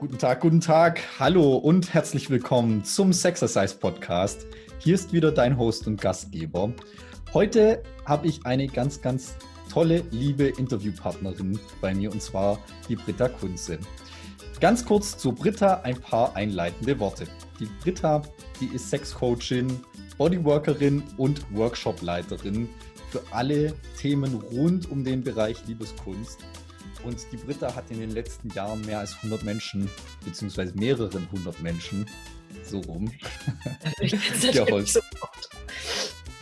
Guten Tag, guten Tag, hallo und herzlich willkommen zum Sexercise Podcast. Hier ist wieder dein Host und Gastgeber. Heute habe ich eine ganz, ganz tolle, liebe Interviewpartnerin bei mir und zwar die Britta Kunze. Ganz kurz zu Britta ein paar einleitende Worte. Die Britta, die ist Sexcoachin, Bodyworkerin und Workshopleiterin für alle Themen rund um den Bereich Liebeskunst und die Britta hat in den letzten Jahren mehr als 100 Menschen, beziehungsweise mehreren hundert Menschen, so rum, geholfen.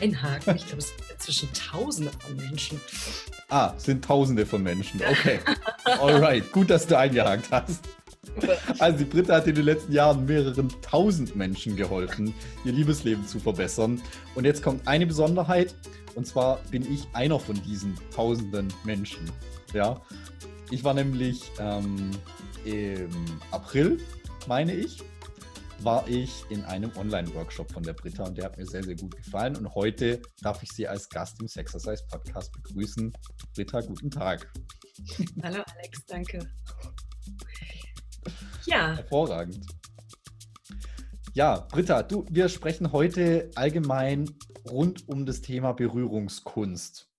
Einhaken, ich glaube, es sind zwischen Tausende von Menschen. Ah, sind Tausende von Menschen. Okay. Alright, gut, dass du eingehakt hast. Also die Britta hat in den letzten Jahren mehreren tausend Menschen geholfen, ihr Liebesleben zu verbessern. Und jetzt kommt eine Besonderheit, und zwar bin ich einer von diesen tausenden Menschen. Ja, ich war nämlich ähm, im April, meine ich, war ich in einem Online-Workshop von der Britta und der hat mir sehr, sehr gut gefallen. Und heute darf ich sie als Gast im Sexercise Podcast begrüßen. Britta, guten Tag. Hallo Alex, danke. Ja. Hervorragend. Ja, Britta, du, wir sprechen heute allgemein rund um das Thema Berührungskunst.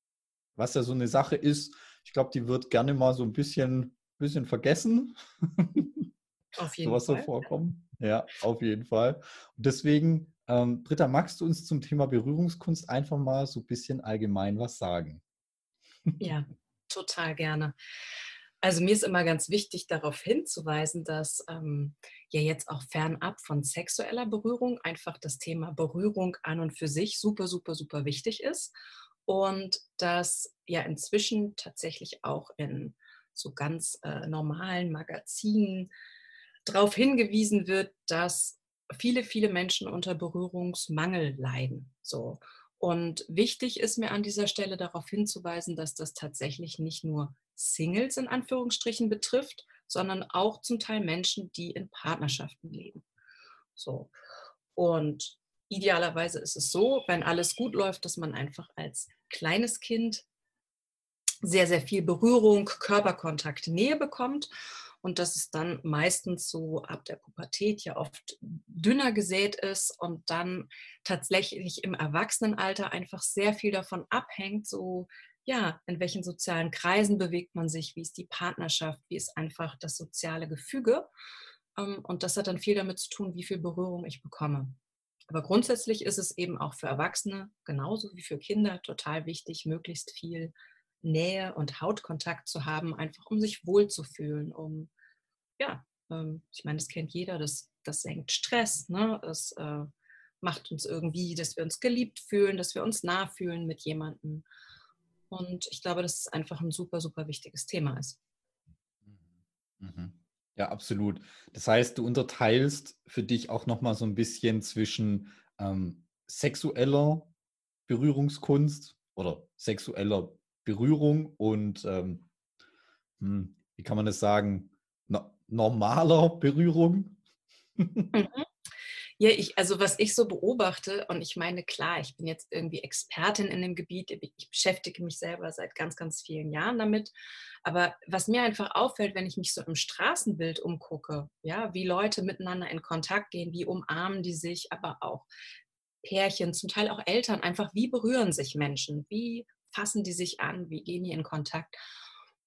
Was ja so eine Sache ist, ich glaube, die wird gerne mal so ein bisschen, bisschen vergessen. Auf jeden sowas Fall. so vorkommen. Ja, auf jeden Fall. Und deswegen, ähm, Britta, magst du uns zum Thema Berührungskunst einfach mal so ein bisschen allgemein was sagen? Ja, total gerne. Also mir ist immer ganz wichtig darauf hinzuweisen, dass ähm, ja jetzt auch fernab von sexueller Berührung einfach das Thema Berührung an und für sich super, super, super wichtig ist und dass ja inzwischen tatsächlich auch in so ganz äh, normalen Magazinen darauf hingewiesen wird, dass viele, viele Menschen unter Berührungsmangel leiden. So. Und wichtig ist mir an dieser Stelle darauf hinzuweisen, dass das tatsächlich nicht nur Singles in Anführungsstrichen betrifft, sondern auch zum Teil Menschen, die in Partnerschaften leben. So. Und idealerweise ist es so, wenn alles gut läuft, dass man einfach als kleines Kind sehr, sehr viel Berührung, Körperkontakt, Nähe bekommt und dass es dann meistens so ab der Pubertät ja oft dünner gesät ist und dann tatsächlich im Erwachsenenalter einfach sehr viel davon abhängt, so ja, in welchen sozialen Kreisen bewegt man sich, wie ist die Partnerschaft, wie ist einfach das soziale Gefüge. Ähm, und das hat dann viel damit zu tun, wie viel Berührung ich bekomme. Aber grundsätzlich ist es eben auch für Erwachsene genauso wie für Kinder total wichtig, möglichst viel Nähe und Hautkontakt zu haben, einfach um sich wohlzufühlen, um, ja, ähm, ich meine, das kennt jeder, das, das senkt Stress, ne? es äh, macht uns irgendwie, dass wir uns geliebt fühlen, dass wir uns nah fühlen mit jemandem. Und ich glaube, dass es einfach ein super, super wichtiges Thema ist. Mhm. mhm. Ja, absolut. Das heißt, du unterteilst für dich auch nochmal so ein bisschen zwischen ähm, sexueller Berührungskunst oder sexueller Berührung und, ähm, hm, wie kann man das sagen, no normaler Berührung? Mhm. Ja, ich, also was ich so beobachte, und ich meine, klar, ich bin jetzt irgendwie Expertin in dem Gebiet, ich beschäftige mich selber seit ganz, ganz vielen Jahren damit. Aber was mir einfach auffällt, wenn ich mich so im Straßenbild umgucke, ja, wie Leute miteinander in Kontakt gehen, wie umarmen die sich, aber auch Pärchen, zum Teil auch Eltern, einfach wie berühren sich Menschen, wie fassen die sich an, wie gehen die in Kontakt.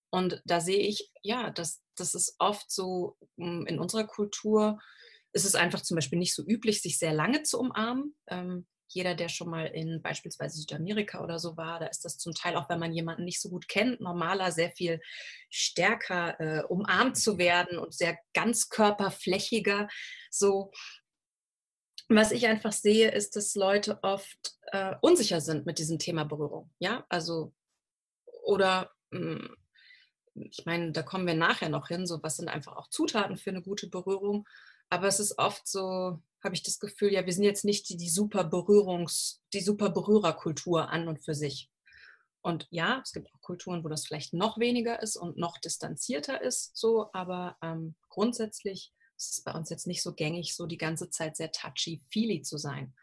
Und da sehe ich, ja, das, das ist oft so hm, in unserer Kultur, ist es einfach zum Beispiel nicht so üblich, sich sehr lange zu umarmen. Ähm, jeder, der schon mal in beispielsweise Südamerika oder so war, da ist das zum Teil auch, wenn man jemanden nicht so gut kennt, normaler sehr viel stärker äh, umarmt zu werden und sehr ganzkörperflächiger. So, was ich einfach sehe, ist, dass Leute oft äh, unsicher sind mit diesem Thema Berührung. Ja, also oder mh, hm, ich meine, da kommen wir nachher noch hin. So, was sind einfach auch Zutaten für eine gute Berührung? Aber es ist oft so, habe ich das Gefühl, ja, wir sind jetzt nicht die, die super Berührungs, die super Berührerkultur an und für sich. Und ja, es gibt auch Kulturen, wo das vielleicht noch weniger ist und noch distanzierter ist, so, aber ähm, grundsätzlich ist es bei uns jetzt nicht so gängig, so die ganze Zeit sehr touchy-feely zu sein.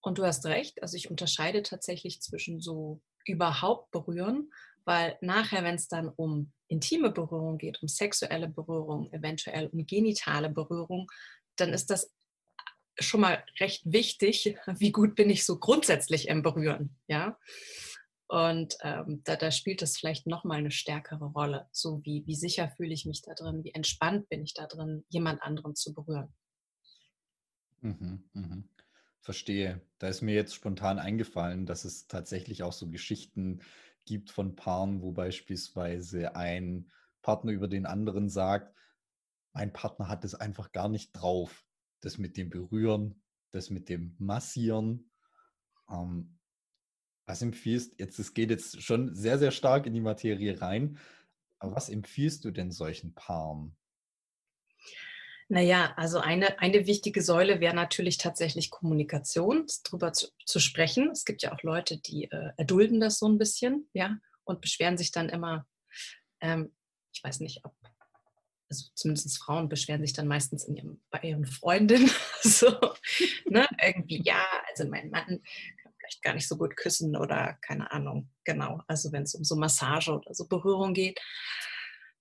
Und du hast recht, also ich unterscheide tatsächlich zwischen so überhaupt berühren, weil nachher, wenn es dann um intime Berührung geht, um sexuelle Berührung, eventuell um genitale Berührung, dann ist das schon mal recht wichtig, wie gut bin ich so grundsätzlich im Berühren, ja. Und ähm, da, da, spielt es vielleicht nochmal eine stärkere Rolle. So wie, wie sicher fühle ich mich da drin, wie entspannt bin ich da drin, jemand anderen zu berühren. Mhm, mhm. Verstehe. Da ist mir jetzt spontan eingefallen, dass es tatsächlich auch so Geschichten gibt von Paaren, wo beispielsweise ein Partner über den anderen sagt, mein Partner hat es einfach gar nicht drauf. Das mit dem Berühren, das mit dem Massieren. Ähm, was empfiehlst jetzt, es geht jetzt schon sehr, sehr stark in die Materie rein, aber was empfiehlst du denn solchen Paaren? Naja, also eine, eine wichtige Säule wäre natürlich tatsächlich Kommunikation, darüber zu, zu, sprechen. Es gibt ja auch Leute, die äh, erdulden das so ein bisschen, ja, und beschweren sich dann immer, ähm, ich weiß nicht, ob, also zumindest Frauen beschweren sich dann meistens in ihrem, bei ihren Freundinnen, so, ne, irgendwie, ja, also mein Mann vielleicht gar nicht so gut küssen oder keine Ahnung. Genau, also wenn es um so Massage oder so Berührung geht.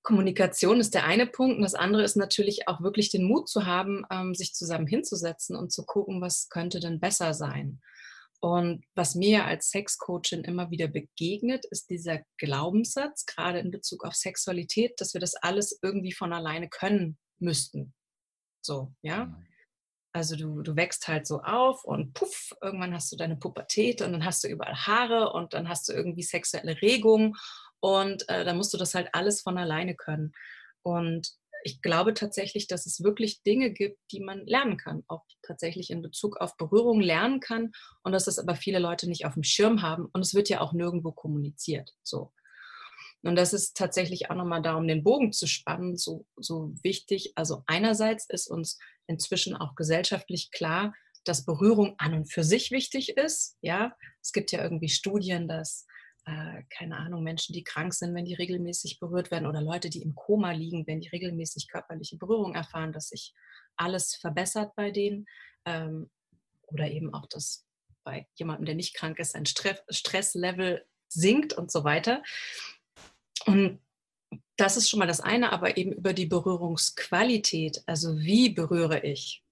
Kommunikation ist der eine Punkt und das andere ist natürlich auch wirklich den Mut zu haben, ähm, sich zusammen hinzusetzen und zu gucken, was könnte denn besser sein. Und was mir als Sexcoachin immer wieder begegnet, ist dieser Glaubenssatz, gerade in Bezug auf Sexualität, dass wir das alles irgendwie von alleine können müssten. So, ja. Mhm. Also du, du wächst halt so auf und puff, irgendwann hast du deine Pubertät und dann hast du überall Haare und dann hast du irgendwie sexuelle Regung und äh, dann musst du das halt alles von alleine können. Und ich glaube tatsächlich, dass es wirklich Dinge gibt, die man lernen kann, auch tatsächlich in Bezug auf Berührung lernen kann und dass das aber viele Leute nicht auf dem Schirm haben und es wird ja auch nirgendwo kommuniziert. So. Und das ist tatsächlich auch nochmal darum, den Bogen zu spannen, so, so wichtig. Also einerseits ist uns inzwischen auch gesellschaftlich klar, dass Berührung an und für sich wichtig ist. Ja, es gibt ja irgendwie Studien, dass äh, keine Ahnung, Menschen, die krank sind, wenn die regelmäßig berührt werden oder Leute, die im Koma liegen, wenn die regelmäßig körperliche Berührung erfahren, dass sich alles verbessert bei denen. Ähm, oder eben auch, dass bei jemandem, der nicht krank ist, ein Stresslevel sinkt und so weiter. Und das ist schon mal das eine, aber eben über die Berührungsqualität, also wie berühre ich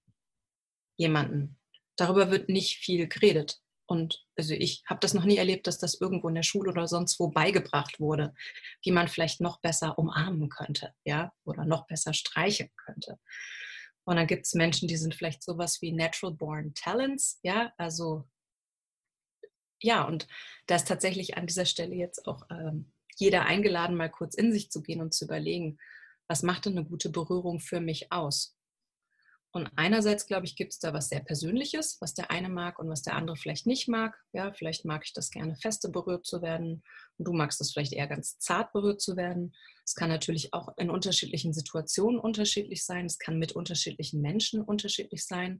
jemanden, darüber wird nicht viel geredet. Und also ich habe das noch nie erlebt, dass das irgendwo in der Schule oder sonst wo beigebracht wurde, wie man vielleicht noch besser umarmen könnte, ja, oder noch besser streichen könnte. Und dann gibt es Menschen, die sind vielleicht sowas wie Natural Born Talents, ja, also ja, und da ist tatsächlich an dieser Stelle jetzt auch ähm, jeder eingeladen, mal kurz in sich zu gehen und zu überlegen, was macht denn eine gute Berührung für mich aus? Und einerseits, glaube ich, gibt es da was sehr Persönliches, was der eine mag und was der andere vielleicht nicht mag. Ja, vielleicht mag ich das gerne, feste berührt zu werden. Und du magst es vielleicht eher ganz zart berührt zu werden. Es kann natürlich auch in unterschiedlichen Situationen unterschiedlich sein. Es kann mit unterschiedlichen Menschen unterschiedlich sein.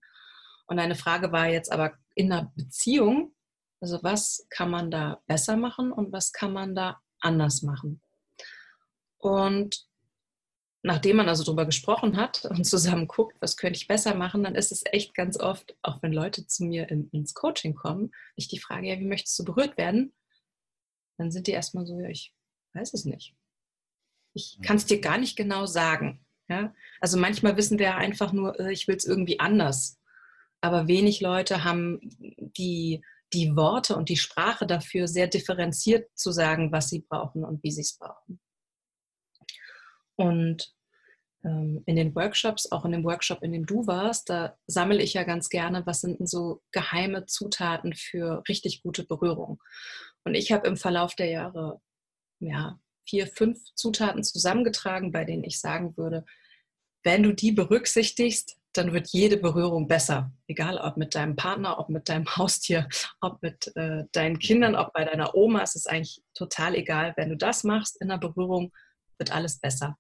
Und eine Frage war jetzt aber in einer Beziehung, also was kann man da besser machen und was kann man da anders machen. Und nachdem man also darüber gesprochen hat und zusammen guckt, was könnte ich besser machen, dann ist es echt ganz oft, auch wenn Leute zu mir in, ins Coaching kommen, ich die Frage, ja, wie möchtest du berührt werden? Dann sind die erstmal so, ja, ich weiß es nicht. Ich kann es dir gar nicht genau sagen. Ja? Also manchmal wissen wir einfach nur, äh, ich will es irgendwie anders. Aber wenig Leute haben die die Worte und die Sprache dafür sehr differenziert zu sagen, was sie brauchen und wie sie es brauchen. Und in den Workshops, auch in dem Workshop, in dem du warst, da sammle ich ja ganz gerne, was sind denn so geheime Zutaten für richtig gute Berührung. Und ich habe im Verlauf der Jahre ja, vier, fünf Zutaten zusammengetragen, bei denen ich sagen würde, wenn du die berücksichtigst, dann wird jede Berührung besser. Egal ob mit deinem Partner, ob mit deinem Haustier, ob mit äh, deinen Kindern, ob bei deiner Oma. Es ist eigentlich total egal. Wenn du das machst in der Berührung, wird alles besser.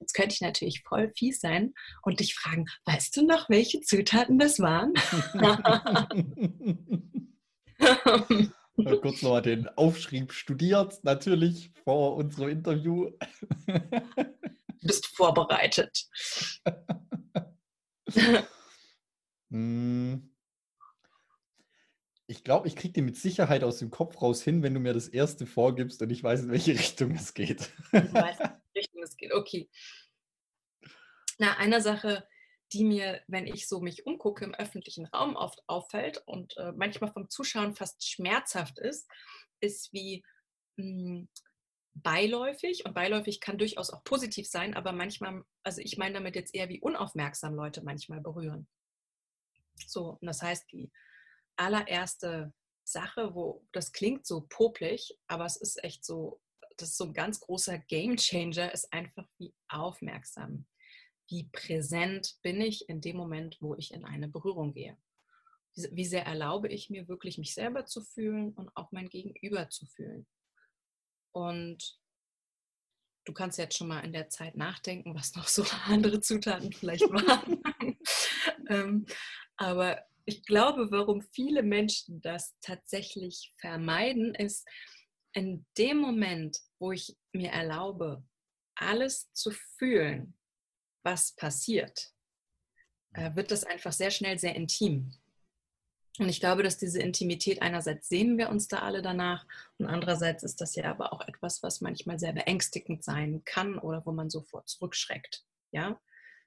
Jetzt könnte ich natürlich voll fies sein und dich fragen, weißt du noch, welche Zutaten das waren? kurz nochmal den Aufschrieb studiert, natürlich vor unserem Interview. Du bist vorbereitet. Hm. Ich glaube, ich kriege die mit Sicherheit aus dem Kopf raus hin, wenn du mir das erste vorgibst und ich weiß, in welche Richtung es geht. Ich weiß, in welche Richtung es geht. Okay. Na, eine Sache, die mir, wenn ich so mich umgucke, im öffentlichen Raum oft auffällt und äh, manchmal vom Zuschauen fast schmerzhaft ist, ist wie mh, hm, beiläufig und beiläufig kann durchaus auch positiv sein, aber manchmal, also ich meine damit jetzt eher wie unaufmerksam Leute manchmal berühren. So, und das heißt, die allererste Sache, wo das klingt so popelig, aber es ist echt so, das ist so ein ganz großer Game Changer, ist einfach wie aufmerksam, wie präsent bin ich in dem Moment, wo ich in eine Berührung gehe. Wie sehr erlaube ich mir wirklich, mich selber zu fühlen und auch mein Gegenüber zu fühlen. Und du kannst jetzt schon mal in der Zeit nachdenken, was noch so andere Zutaten vielleicht waren. ähm, aber ich glaube, warum viele Menschen das tatsächlich vermeiden, ist in dem Moment, wo ich mir erlaube, alles zu fühlen, was passiert, äh, wird das einfach sehr schnell sehr intim. Und ich glaube, dass diese Intimität einerseits sehen wir uns da alle danach und andererseits ist das ja aber auch etwas, was manchmal sehr beängstigend sein kann oder wo man sofort zurückschreckt. Ja,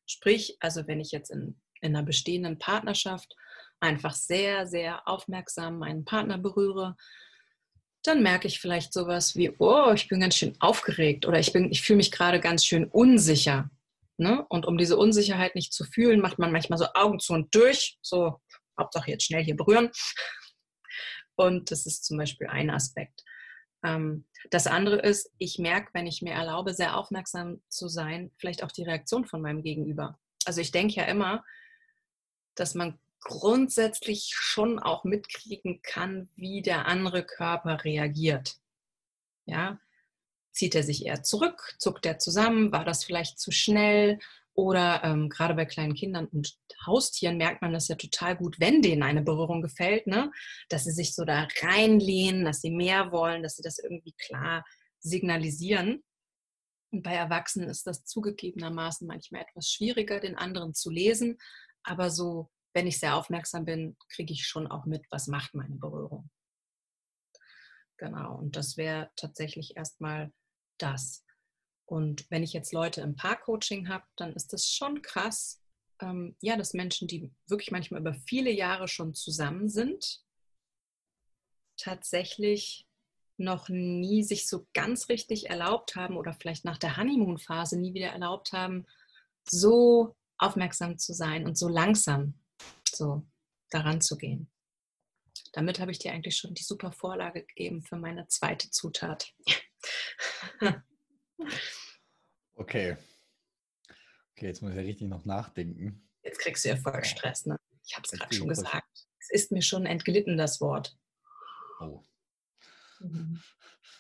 sprich, also wenn ich jetzt in, in einer bestehenden Partnerschaft einfach sehr, sehr aufmerksam meinen Partner berühre, dann merke ich vielleicht sowas wie, oh, ich bin ganz schön aufgeregt oder ich, ich fühle mich gerade ganz schön unsicher. Ne? Und um diese Unsicherheit nicht zu fühlen, macht man manchmal so Augen zu und durch, so Hauptsache jetzt schnell hier berühren. Und das ist zum Beispiel ein Aspekt. Ähm, das andere ist, ich merke, wenn ich mir erlaube, sehr aufmerksam zu sein, vielleicht auch die Reaktion von meinem Gegenüber. Also ich denke ja immer, dass man grundsätzlich schon auch mitkriegen kann, wie der andere Körper reagiert. Ja, zieht er sich eher zurück, zuckt er zusammen, war das vielleicht zu schnell, oder ähm, gerade bei kleinen Kindern und Haustieren merkt man das ja total gut, wenn denen eine Berührung gefällt, ne? dass sie sich so da reinlehnen, dass sie mehr wollen, dass sie das irgendwie klar signalisieren. Und bei Erwachsenen ist das zugegebenermaßen manchmal etwas schwieriger, den anderen zu lesen. Aber so, wenn ich sehr aufmerksam bin, kriege ich schon auch mit, was macht meine Berührung. Genau, und das wäre tatsächlich erstmal das. Und wenn ich jetzt Leute im Paarcoaching habe, dann ist das schon krass, ähm, ja, dass Menschen, die wirklich manchmal über viele Jahre schon zusammen sind, tatsächlich noch nie sich so ganz richtig erlaubt haben oder vielleicht nach der Honeymoon-Phase nie wieder erlaubt haben, so aufmerksam zu sein und so langsam so daran zu gehen. Damit habe ich dir eigentlich schon die super Vorlage gegeben für meine zweite Zutat. Okay. Okay, jetzt muss ich ja richtig noch nachdenken. Jetzt kriegst du ja voll Stress, ne? Ich habe es gerade schon gesagt. Es ist mir schon entglitten, das Wort. Oh. Mhm.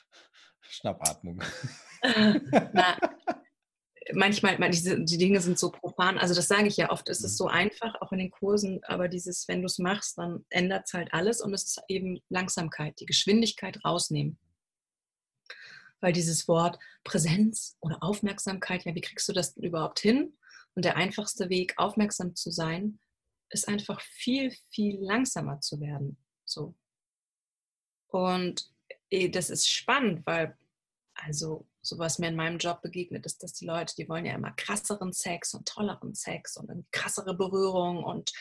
Schnappatmung. Na, manchmal, diese, die Dinge sind so profan. Also das sage ich ja oft, es ist mhm. so einfach, auch in den Kursen, aber dieses, wenn du es machst, dann ändert es halt alles und es ist eben Langsamkeit, die Geschwindigkeit rausnehmen weil dieses Wort Präsenz oder Aufmerksamkeit, ja, wie kriegst du das denn überhaupt hin? Und der einfachste Weg, aufmerksam zu sein, ist einfach viel, viel langsamer zu werden. So. Und eh, das ist spannend, weil, also, so was mir in meinem Job begegnet, ist, dass die Leute, die wollen ja immer krasseren Sex und tolleren Sex und krassere Berührung und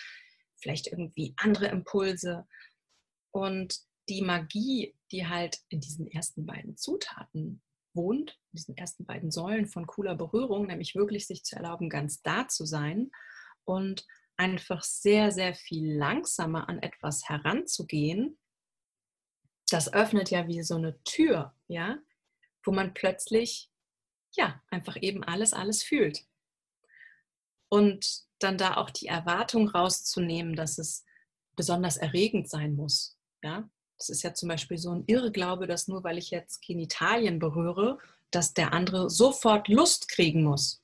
vielleicht irgendwie andere Impulse. Und die Magie, die halt in diesen ersten beiden Zutaten wohnt, in diesen ersten beiden Säulen von cooler Berührung, nämlich wirklich sich zu erlauben, ganz da zu sein und einfach sehr, sehr viel langsamer an etwas heranzugehen, das öffnet ja wie so eine Tür, ja, wo man plötzlich, ja, einfach eben alles, alles fühlt. Und dann da auch die Erwartung rauszunehmen, dass es besonders erregend sein muss, ja, das ist ja zum Beispiel so ein Irrglaube, dass nur weil ich jetzt Genitalien berühre, dass der andere sofort Lust kriegen muss.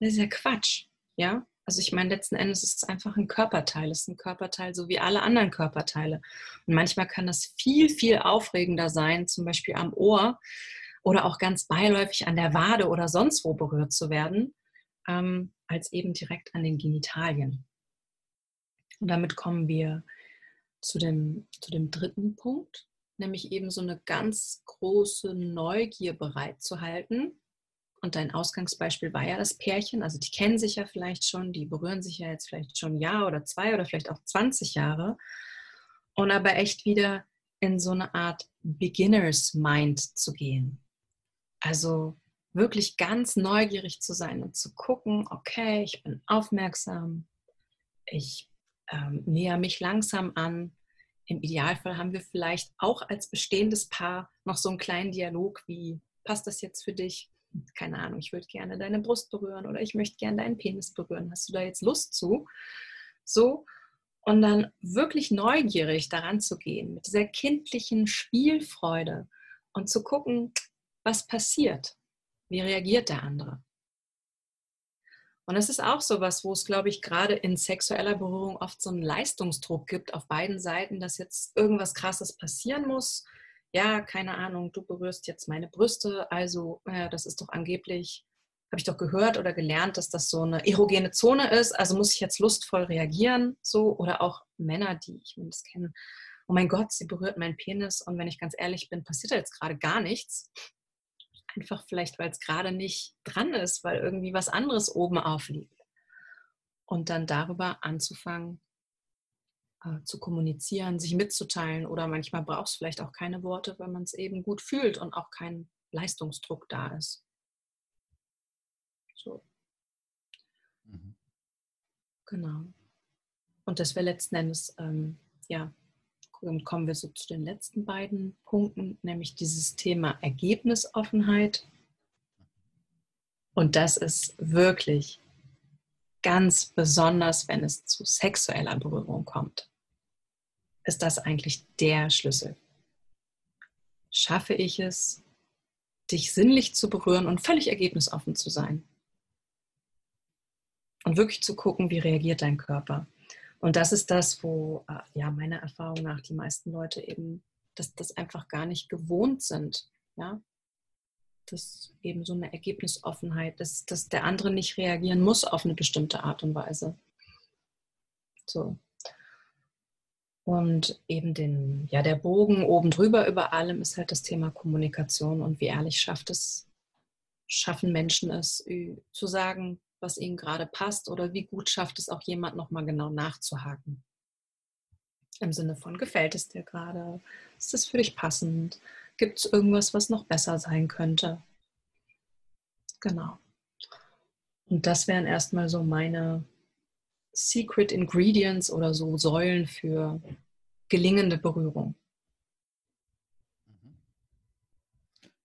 Das ist ja Quatsch, ja? Also ich meine, letzten Endes ist es einfach ein Körperteil. Es ist ein Körperteil, so wie alle anderen Körperteile. Und manchmal kann das viel, viel aufregender sein, zum Beispiel am Ohr oder auch ganz beiläufig an der Wade oder sonst wo berührt zu werden, ähm, als eben direkt an den Genitalien. Und damit kommen wir zu dem, zu dem dritten Punkt, nämlich eben so eine ganz große Neugier bereitzuhalten. Und dein Ausgangsbeispiel war ja das Pärchen, also die kennen sich ja vielleicht schon, die berühren sich ja jetzt vielleicht schon ein Jahr oder zwei oder vielleicht auch 20 Jahre. Und aber echt wieder in so eine Art Beginners Mind zu gehen. Also wirklich ganz neugierig zu sein und zu gucken, okay, ich bin aufmerksam, ich ähm, näher mich langsam an. Im Idealfall haben wir vielleicht auch als bestehendes Paar noch so einen kleinen Dialog wie, passt das jetzt für dich? Keine Ahnung, ich würde gerne deine Brust berühren oder ich möchte gerne deinen Penis berühren. Hast du da jetzt Lust zu? So, und dann wirklich neugierig daran zu gehen, mit dieser kindlichen Spielfreude und zu gucken, was passiert, wie reagiert der andere. Und es ist auch so was, wo es, glaube ich, gerade in sexueller Berührung oft so einen Leistungsdruck gibt auf beiden Seiten, dass jetzt irgendwas Krasses passieren muss. Ja, keine Ahnung, du berührst jetzt meine Brüste, also ja, das ist doch angeblich habe ich doch gehört oder gelernt, dass das so eine erogene Zone ist. Also muss ich jetzt lustvoll reagieren, so oder auch Männer, die ich mindestens kenne. Oh mein Gott, sie berührt meinen Penis und wenn ich ganz ehrlich bin, passiert da jetzt gerade gar nichts. Einfach vielleicht, weil es gerade nicht dran ist, weil irgendwie was anderes oben aufliegt. Und dann darüber anzufangen äh, zu kommunizieren, sich mitzuteilen oder manchmal braucht es vielleicht auch keine Worte, weil man es eben gut fühlt und auch kein Leistungsdruck da ist. So. Mhm. Genau. Und das wäre letzten Endes, ähm, ja, kommen wir so zu den letzten beiden Punkten, nämlich dieses Thema Ergebnisoffenheit. Und das ist wirklich ganz besonders, wenn es zu sexueller Berührung kommt, ist das eigentlich der Schlüssel. Schaffe ich es, dich sinnlich zu berühren und völlig ergebnisoffen zu sein? und wirklich zu gucken, wie reagiert dein Körper. Und das ist das, wo äh, ja meiner Erfahrung nach die meisten Leute eben dass das einfach gar nicht gewohnt sind. Ja, das eben so eine Ergebnisoffenheit, dass, dass der andere nicht reagieren muss auf eine bestimmte Art und Weise. So. Und eben den, ja, der Bogen oben drüber über allem ist halt das Thema Kommunikation und wie ehrlich schafft es, schaffen Menschen es, zu sagen, was ihnen gerade passt oder wie gut schafft es auch jemand nochmal genau nachzuhaken. Im Sinne von, gefällt es dir gerade? Ist das für dich passend? Gibt es irgendwas, was noch besser sein könnte? Genau. Und das wären erstmal so meine Secret Ingredients oder so Säulen für gelingende Berührung. Mhm.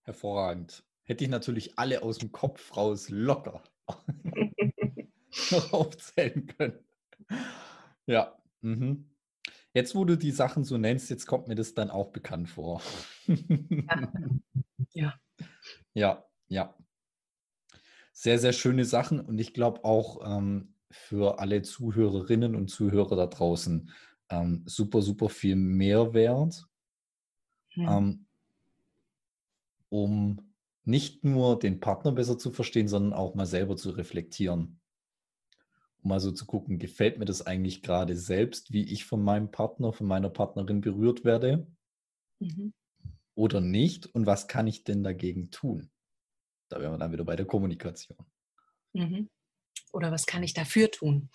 Hervorragend. Hätte ich natürlich alle aus dem Kopf raus locker. Noch aufzählen können. Ja. Mhm. Jetzt, wo du die Sachen so nennst, jetzt kommt mir das dann auch bekannt vor. ja. Ja, ja. Sehr, sehr schöne Sachen und ich glaube auch ähm, für alle Zuhörerinnen und Zuhörer da draußen ähm, super, super viel Mehrwert, hm. ähm, um nicht nur den Partner besser zu verstehen, sondern auch mal selber zu reflektieren. Um mal so zu gucken, gefällt mir das eigentlich gerade selbst, wie ich von meinem Partner, von meiner Partnerin berührt werde mhm. oder nicht und was kann ich denn dagegen tun? Da wären wir dann wieder bei der Kommunikation. Mhm. Oder was kann ich dafür tun?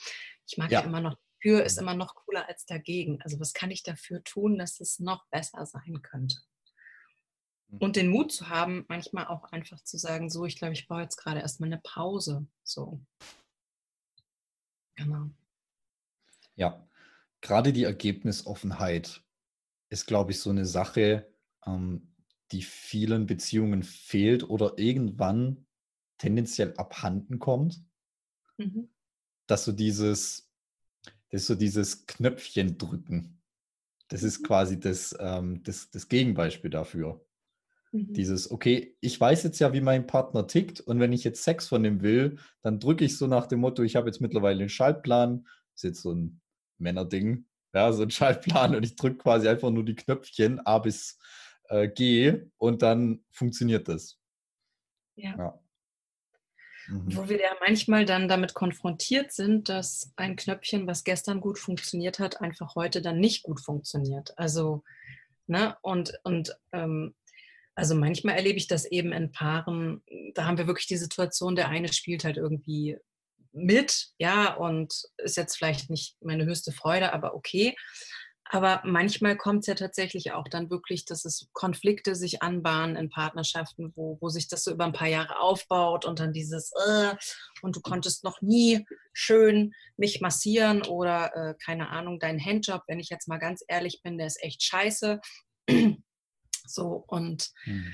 Ich mag ja, ja immer noch, für ist immer noch cooler als dagegen. Also was kann ich dafür tun, dass es noch besser sein könnte? Und den Mut zu haben, manchmal auch einfach zu sagen, so, ich glaube, ich brauche jetzt gerade erstmal eine Pause. So. Genau. Ja, gerade die Ergebnisoffenheit ist, glaube ich, so eine Sache, ähm, die vielen Beziehungen fehlt oder irgendwann tendenziell abhanden kommt. Mhm. Dass so dieses, dass so dieses Knöpfchen drücken, das ist mhm. quasi das, ähm, das, das Gegenbeispiel dafür. Mhm. Dieses, okay, ich weiß jetzt ja, wie mein Partner tickt und wenn ich jetzt Sex von ihm will, dann drücke ich so nach dem Motto, ich habe jetzt mittlerweile einen Schaltplan, das ist jetzt so ein Männerding, ja, so ein Schaltplan und ich drücke quasi einfach nur die Knöpfchen A bis äh, G und dann funktioniert das. Ja. ja. Mhm. Wo wir ja manchmal dann damit konfrontiert sind, dass ein Knöpfchen, was gestern gut funktioniert hat, einfach heute dann nicht gut funktioniert. Also, ne, und, und ähm, also manchmal erlebe ich das eben in Paaren, da haben wir wirklich die Situation, der eine spielt halt irgendwie mit, ja, und ist jetzt vielleicht nicht meine höchste Freude, aber okay. Aber manchmal kommt es ja tatsächlich auch dann wirklich, dass es Konflikte sich anbahnen in Partnerschaften, wo, wo sich das so über ein paar Jahre aufbaut und dann dieses, äh, und du konntest noch nie schön mich massieren oder äh, keine Ahnung, dein Handjob, wenn ich jetzt mal ganz ehrlich bin, der ist echt scheiße. So und mhm.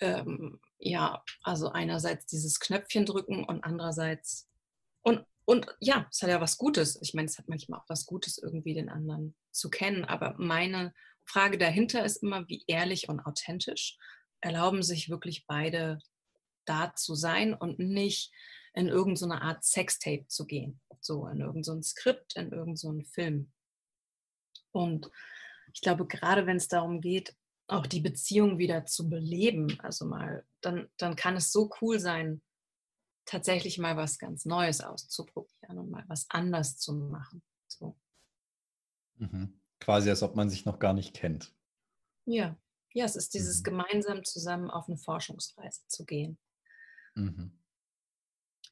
ähm, ja, also einerseits dieses Knöpfchen drücken und andererseits und und ja, es hat ja was Gutes. Ich meine, es hat manchmal auch was Gutes, irgendwie den anderen zu kennen. Aber meine Frage dahinter ist immer, wie ehrlich und authentisch erlauben sich wirklich beide da zu sein und nicht in irgendeine Art Sextape zu gehen. So in irgendein Skript, in irgendeinen Film. Und ich glaube, gerade wenn es darum geht, auch die Beziehung wieder zu beleben, also mal, dann, dann kann es so cool sein, tatsächlich mal was ganz Neues auszuprobieren und mal was anders zu machen. So. Mhm. Quasi, als ob man sich noch gar nicht kennt. Ja, ja, es ist dieses mhm. gemeinsam zusammen auf eine Forschungsreise zu gehen. Mhm.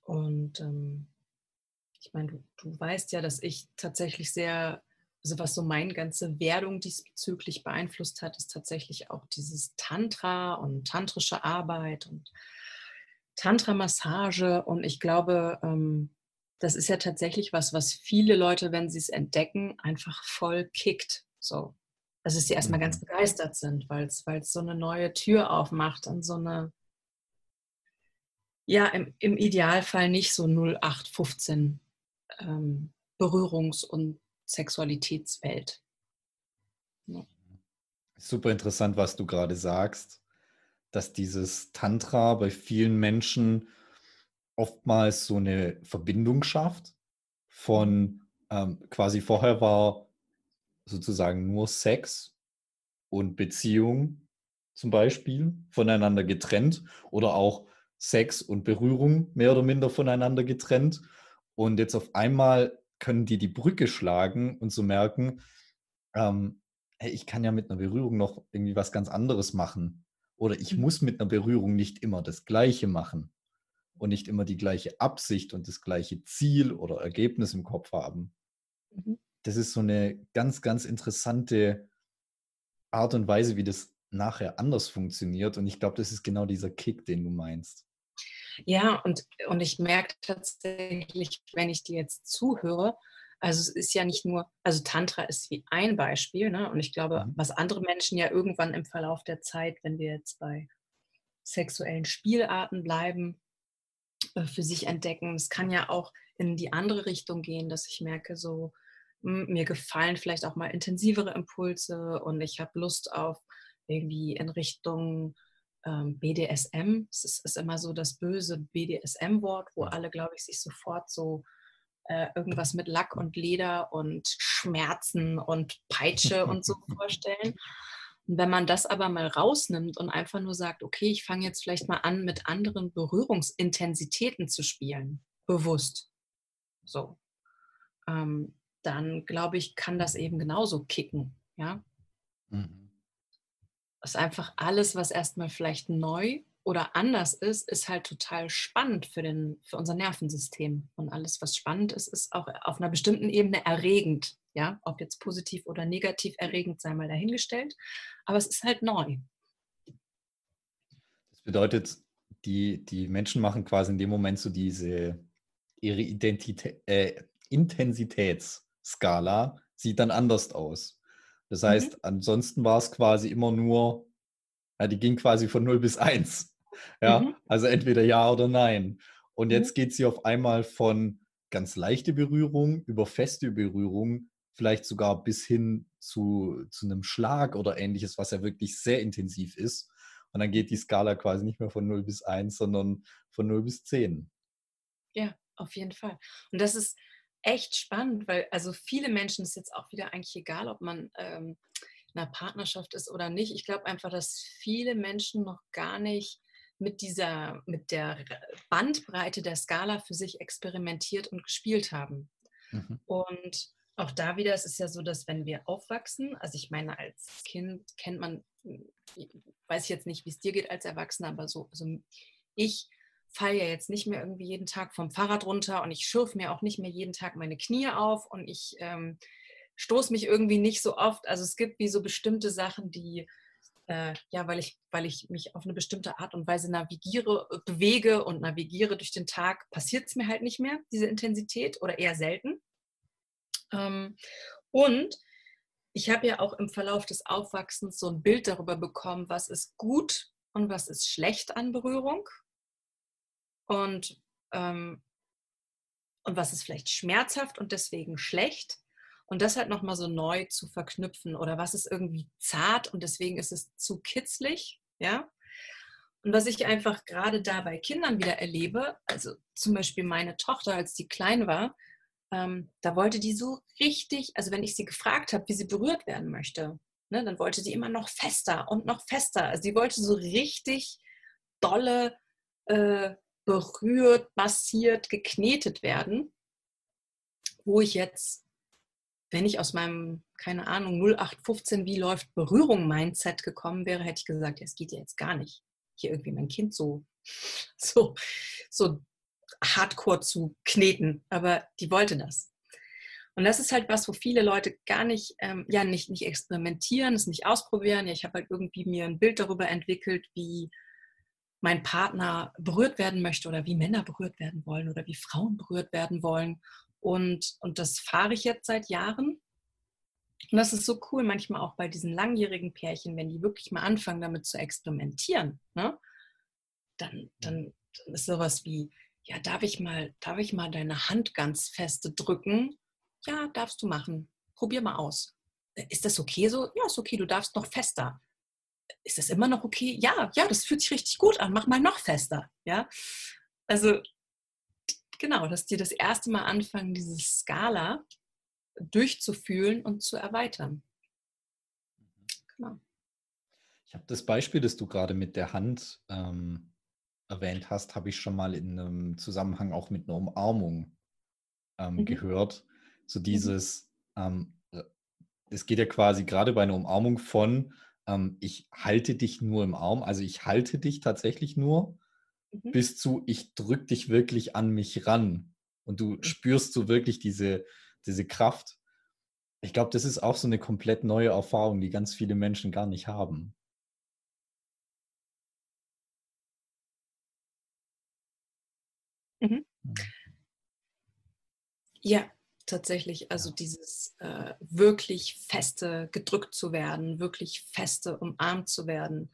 Und ähm, ich meine, du, du weißt ja, dass ich tatsächlich sehr, also was so meine ganze Werdung diesbezüglich beeinflusst hat, ist tatsächlich auch dieses Tantra und tantrische Arbeit und Tantra-Massage und ich glaube, ähm, das ist ja tatsächlich was, was viele Leute, wenn sie es entdecken, einfach voll kickt. So. Also, dass sie erstmal ganz mhm. begeistert sind, weil es so eine neue Tür aufmacht und so eine, ja, im, im Idealfall nicht so 0815 ähm, Berührungs- und Sexualitätswelt. Ja. Super interessant, was du gerade sagst dass dieses Tantra bei vielen Menschen oftmals so eine Verbindung schafft von ähm, quasi vorher war sozusagen nur Sex und Beziehung zum Beispiel voneinander getrennt oder auch Sex und Berührung mehr oder minder voneinander getrennt. Und jetzt auf einmal können die die Brücke schlagen und so merken, ähm, hey, ich kann ja mit einer Berührung noch irgendwie was ganz anderes machen. Oder ich mhm. muss mit einer Berührung nicht immer das Gleiche machen und nicht immer die gleiche Absicht und das gleiche Ziel oder Ergebnis im Kopf haben. Mhm. Das ist so eine ganz, ganz interessante Art und Weise, wie das nachher anders funktioniert. Und ich glaube, das ist genau dieser Kick, den du meinst. Ja, und, und ich merke tatsächlich, wenn ich dir jetzt zuhöre, also es ist ja nicht nur, also Tantra ist wie ein Beispiel, ne? und ich glaube, mhm. was andere Menschen ja irgendwann im Verlauf der Zeit, wenn wir jetzt bei sexuellen Spielarten bleiben, äh, für sich entdecken. Es kann ja auch in die andere Richtung gehen, dass ich merke, so hm, mir gefallen vielleicht auch mal intensivere Impulse und ich habe Lust auf irgendwie in Richtung ähm, BDSM. Es ist, ist, immer so das böse BDSM-Wort, wo alle, glaube ich, sich sofort so äh, irgendwas mit Lack und Leder und Schmerzen und Peitsche und so vorstellen. Und wenn man das aber mal rausnimmt und einfach nur sagt, okay, ich fange jetzt vielleicht mal an, mit anderen Berührungsintensitäten zu spielen, bewusst, so, ähm, dann glaube ich, kann das eben genauso kicken, ja. Mhm. Ist einfach alles, was erstmal vielleicht neu oder anders ist, ist halt total spannend für, den, für unser Nervensystem. Und alles, was spannend ist, ist auch auf einer bestimmten Ebene erregend. Ja, ob jetzt positiv oder negativ erregend, sei mal dahingestellt. Aber es ist halt neu. Das bedeutet, die, die Menschen machen quasi in dem Moment so diese, ihre Identität, äh, Intensitätsskala sieht dann anders aus. Das mhm. heißt, mhm. ansonsten war es quasi immer nur, ja, die ging quasi von 0 bis 1. Ja, mhm. also entweder ja oder nein. Und jetzt mhm. geht sie auf einmal von ganz leichte Berührung über feste Berührung, vielleicht sogar bis hin zu, zu einem Schlag oder ähnliches, was ja wirklich sehr intensiv ist. Und dann geht die Skala quasi nicht mehr von 0 bis 1, sondern von 0 bis 10. Ja, auf jeden Fall. Und das ist echt spannend, weil also viele Menschen ist jetzt auch wieder eigentlich egal, ob man ähm, in einer Partnerschaft ist oder nicht. Ich glaube einfach, dass viele Menschen noch gar nicht mit dieser, mit der Bandbreite der Skala für sich experimentiert und gespielt haben. Mhm. Und auch da wieder, es ist ja so, dass wenn wir aufwachsen, also ich meine, als Kind kennt man, weiß ich jetzt nicht, wie es dir geht als Erwachsener, aber so, also ich falle ja jetzt nicht mehr irgendwie jeden Tag vom Fahrrad runter und ich schürfe mir auch nicht mehr jeden Tag meine Knie auf und ich ähm, stoße mich irgendwie nicht so oft. Also es gibt wie so bestimmte Sachen, die, äh, ja, weil ich, weil ich mich auf eine bestimmte Art und Weise navigiere, äh, bewege und navigiere durch den Tag, passiert es mir halt nicht mehr, diese Intensität oder eher selten. Ähm, und ich habe ja auch im Verlauf des Aufwachsens so ein Bild darüber bekommen, was ist gut und was ist schlecht an Berührung und, ähm, und was ist vielleicht schmerzhaft und deswegen schlecht. Und das halt nochmal so neu zu verknüpfen oder was ist irgendwie zart und deswegen ist es zu kitzlig, ja. Und was ich einfach gerade da bei Kindern wieder erlebe, also zum Beispiel meine Tochter, als die klein war, ähm, da wollte die so richtig, also wenn ich sie gefragt habe, wie sie berührt werden möchte, ne, dann wollte sie immer noch fester und noch fester. Also sie wollte so richtig dolle äh, berührt, massiert, geknetet werden, wo ich jetzt, wenn ich aus meinem, keine Ahnung, 0815, wie läuft Berührung Mindset gekommen wäre, hätte ich gesagt, es geht ja jetzt gar nicht, hier irgendwie mein Kind so, so, so hardcore zu kneten, aber die wollte das. Und das ist halt was, wo viele Leute gar nicht, ähm, ja, nicht, nicht experimentieren, es nicht ausprobieren. Ja, ich habe halt irgendwie mir ein Bild darüber entwickelt, wie mein Partner berührt werden möchte oder wie Männer berührt werden wollen oder wie Frauen berührt werden wollen. Und, und das fahre ich jetzt seit Jahren. Und das ist so cool, manchmal auch bei diesen langjährigen Pärchen, wenn die wirklich mal anfangen, damit zu experimentieren, ne? dann, dann, dann ist sowas wie, ja, darf ich mal, darf ich mal deine Hand ganz feste drücken? Ja, darfst du machen. Probier mal aus. Ist das okay so? Ja, ist okay, du darfst noch fester ist das immer noch okay? Ja, ja, das fühlt sich richtig gut an. Mach mal noch fester. Ja, also genau, dass die das erste Mal anfangen, diese Skala durchzufühlen und zu erweitern. Genau. Ich habe das Beispiel, das du gerade mit der Hand ähm, erwähnt hast, habe ich schon mal in einem Zusammenhang auch mit einer Umarmung ähm, mhm. gehört. So mhm. dieses, ähm, es geht ja quasi gerade bei einer Umarmung von, ähm, ich halte dich nur im Arm, also ich halte dich tatsächlich nur, mhm. bis zu, ich drücke dich wirklich an mich ran und du mhm. spürst so wirklich diese, diese Kraft. Ich glaube, das ist auch so eine komplett neue Erfahrung, die ganz viele Menschen gar nicht haben. Mhm. Ja, tatsächlich. Also dieses äh, wirklich feste gedrückt zu werden, wirklich feste umarmt zu werden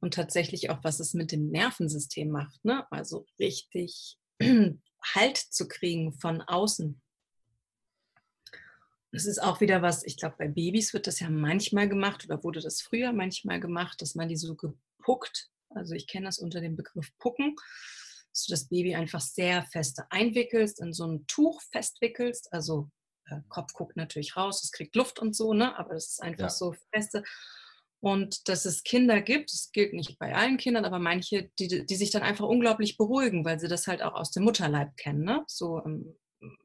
und tatsächlich auch, was es mit dem Nervensystem macht. Ne? Also richtig Halt zu kriegen von außen. Das ist auch wieder was, ich glaube, bei Babys wird das ja manchmal gemacht oder wurde das früher manchmal gemacht, dass man die so gepuckt, also ich kenne das unter dem Begriff Pucken, dass du das Baby einfach sehr feste einwickelst, in so ein Tuch festwickelst. Also äh, Kopf guckt natürlich raus, es kriegt Luft und so, ne? aber das ist einfach ja. so feste. Und dass es Kinder gibt, das gilt nicht bei allen Kindern, aber manche, die, die sich dann einfach unglaublich beruhigen, weil sie das halt auch aus dem Mutterleib kennen. Ne? So im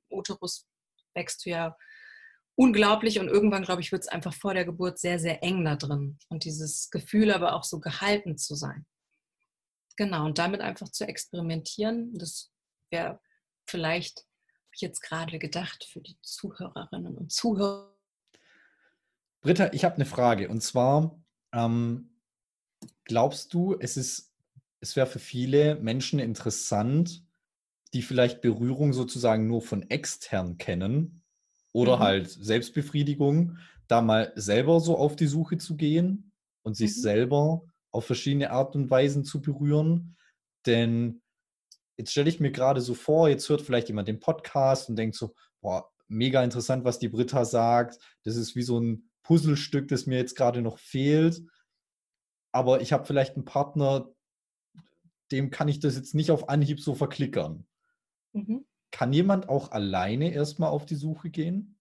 Uterus wächst du ja unglaublich und irgendwann, glaube ich, wird es einfach vor der Geburt sehr, sehr eng da drin. Und dieses Gefühl aber auch so gehalten zu sein. Genau, und damit einfach zu experimentieren, das wäre vielleicht, habe ich jetzt gerade gedacht, für die Zuhörerinnen und Zuhörer. Britta, ich habe eine Frage und zwar, ähm, glaubst du, es ist, es wäre für viele Menschen interessant, die vielleicht Berührung sozusagen nur von extern kennen oder mhm. halt Selbstbefriedigung, da mal selber so auf die Suche zu gehen und sich mhm. selber auf verschiedene Art und Weisen zu berühren. Denn jetzt stelle ich mir gerade so vor, jetzt hört vielleicht jemand den Podcast und denkt so, boah, mega interessant, was die Britta sagt. Das ist wie so ein Puzzlestück, das mir jetzt gerade noch fehlt. Aber ich habe vielleicht einen Partner, dem kann ich das jetzt nicht auf Anhieb so verklickern. Mhm. Kann jemand auch alleine erstmal auf die Suche gehen?